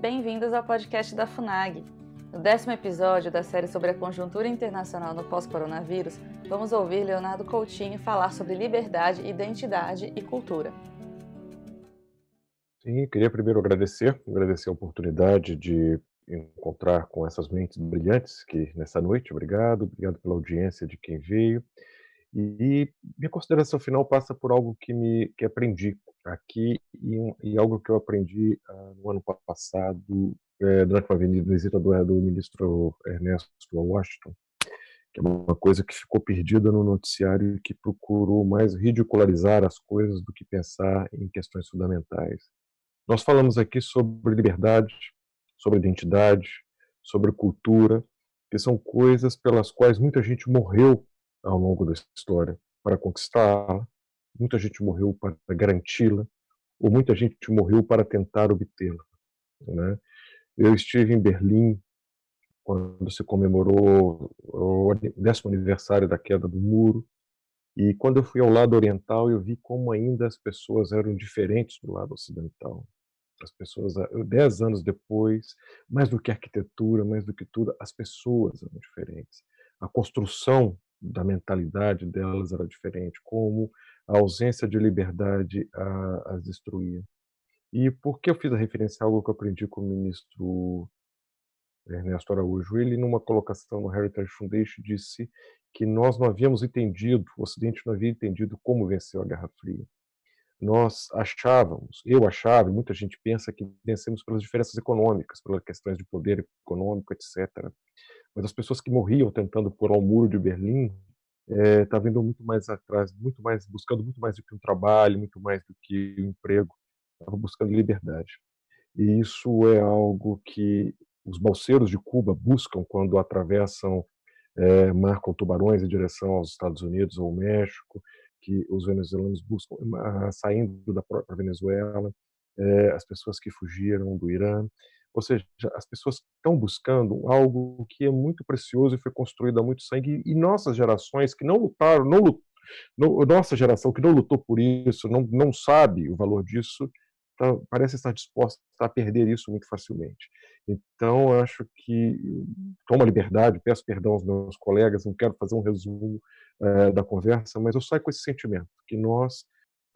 bem-vindos ao podcast da FUNAG. No décimo episódio da série sobre a conjuntura internacional no pós-coronavírus, vamos ouvir Leonardo Coutinho falar sobre liberdade, identidade e cultura. Sim, queria primeiro agradecer, agradecer a oportunidade de encontrar com essas mentes brilhantes que nessa noite, obrigado, obrigado pela audiência de quem veio. E minha consideração final passa por algo que me que aprendi aqui e, um, e algo que eu aprendi uh, no ano passado é, durante uma visita do, do ministro Ernesto Washington, que é uma coisa que ficou perdida no noticiário e que procurou mais ridicularizar as coisas do que pensar em questões fundamentais. Nós falamos aqui sobre liberdade, sobre identidade, sobre cultura, que são coisas pelas quais muita gente morreu ao longo da história para conquistá-la, muita gente morreu para garanti-la, ou muita gente morreu para tentar obtê-la. Né? Eu estive em Berlim quando se comemorou o décimo aniversário da queda do muro, e quando eu fui ao lado oriental, eu vi como ainda as pessoas eram diferentes do lado ocidental. As pessoas, dez anos depois, mais do que arquitetura, mais do que tudo, as pessoas eram diferentes. A construção da mentalidade delas era diferente, como a ausência de liberdade as destruía. E por que eu fiz a referência a algo que eu aprendi com o ministro Ernesto Araújo? Ele, numa colocação no Heritage Foundation, disse que nós não havíamos entendido, o Ocidente não havia entendido como venceu a Guerra Fria. Nós achávamos, eu achava, e muita gente pensa que vencemos pelas diferenças econômicas, pelas questões de poder econômico, etc. Mas as pessoas que morriam tentando pôr ao muro de Berlim estavam eh, é, indo muito mais atrás, muito mais buscando muito mais do que um trabalho, muito mais do que um emprego, estavam buscando liberdade. E isso é algo que os balseiros de Cuba buscam quando atravessam, é, marcam tubarões em direção aos Estados Unidos ou México, que os venezuelanos buscam, saindo da própria Venezuela, é, as pessoas que fugiram do Irã. Ou seja, as pessoas estão buscando algo que é muito precioso e foi construído há muito sangue, e nossas gerações que não lutaram, não nossa geração que não lutou por isso, não, não sabe o valor disso, tá, parece estar disposta a perder isso muito facilmente. Então, acho que tomo a liberdade, peço perdão aos meus colegas, não quero fazer um resumo uh, da conversa, mas eu saio com esse sentimento que nós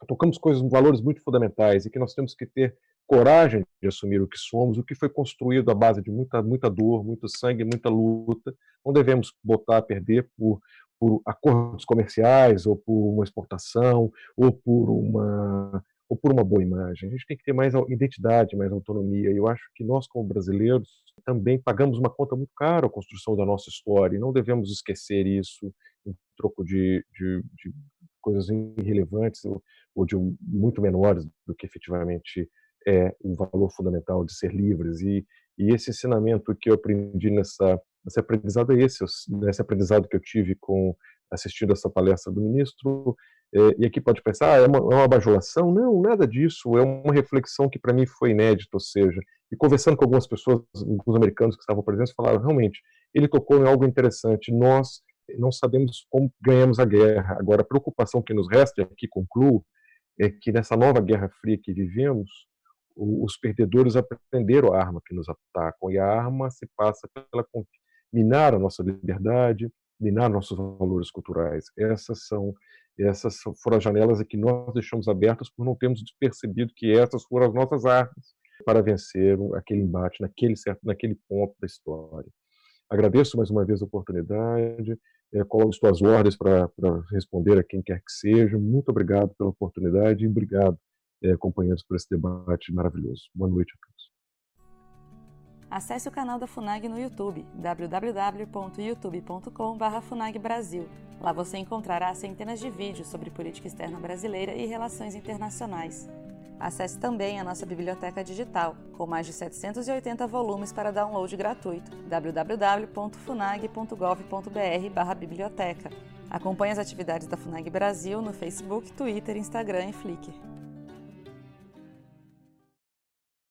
tocamos coisas, valores muito fundamentais e que nós temos que ter coragem de assumir o que somos, o que foi construído à base de muita, muita dor, muito sangue, muita luta. Não devemos botar a perder por, por acordos comerciais, ou por uma exportação, ou por uma, ou por uma boa imagem. A gente tem que ter mais identidade, mais autonomia. E eu acho que nós, como brasileiros, também pagamos uma conta muito cara à construção da nossa história, e não devemos esquecer isso em troco de, de, de coisas irrelevantes ou, ou de muito menores do que efetivamente é o valor fundamental de ser livres. E, e esse ensinamento que eu aprendi nessa esse aprendizado é esse, esse aprendizado que eu tive com assistindo essa palestra do ministro é, e aqui pode pensar, ah, é, uma, é uma bajulação? Não, nada disso, é uma reflexão que para mim foi inédita, ou seja, e conversando com algumas pessoas, alguns americanos que estavam presentes, falaram, realmente, ele tocou em algo interessante, nós não sabemos como ganhamos a guerra, agora a preocupação que nos resta, e aqui concluo, é que nessa nova Guerra Fria que vivemos, os perdedores aprenderam a arma que nos atacam e a arma se passa pela minar a nossa liberdade, minar nossos valores culturais. Essas são essas foram as janelas que nós deixamos abertas por não termos percebido que essas foram as nossas armas para vencer aquele embate naquele certo naquele ponto da história. Agradeço mais uma vez a oportunidade, é, coloco as tuas ordens para responder a quem quer que seja. Muito obrigado pela oportunidade e obrigado companheiros, por esse debate maravilhoso. Boa noite a todos. Acesse o canal da FUNAG no YouTube, www.youtube.com.br FUNAG Lá você encontrará centenas de vídeos sobre política externa brasileira e relações internacionais. Acesse também a nossa biblioteca digital, com mais de 780 volumes para download gratuito, www.funag.gov.br/biblioteca. Acompanhe as atividades da FUNAG Brasil no Facebook, Twitter, Instagram e Flickr.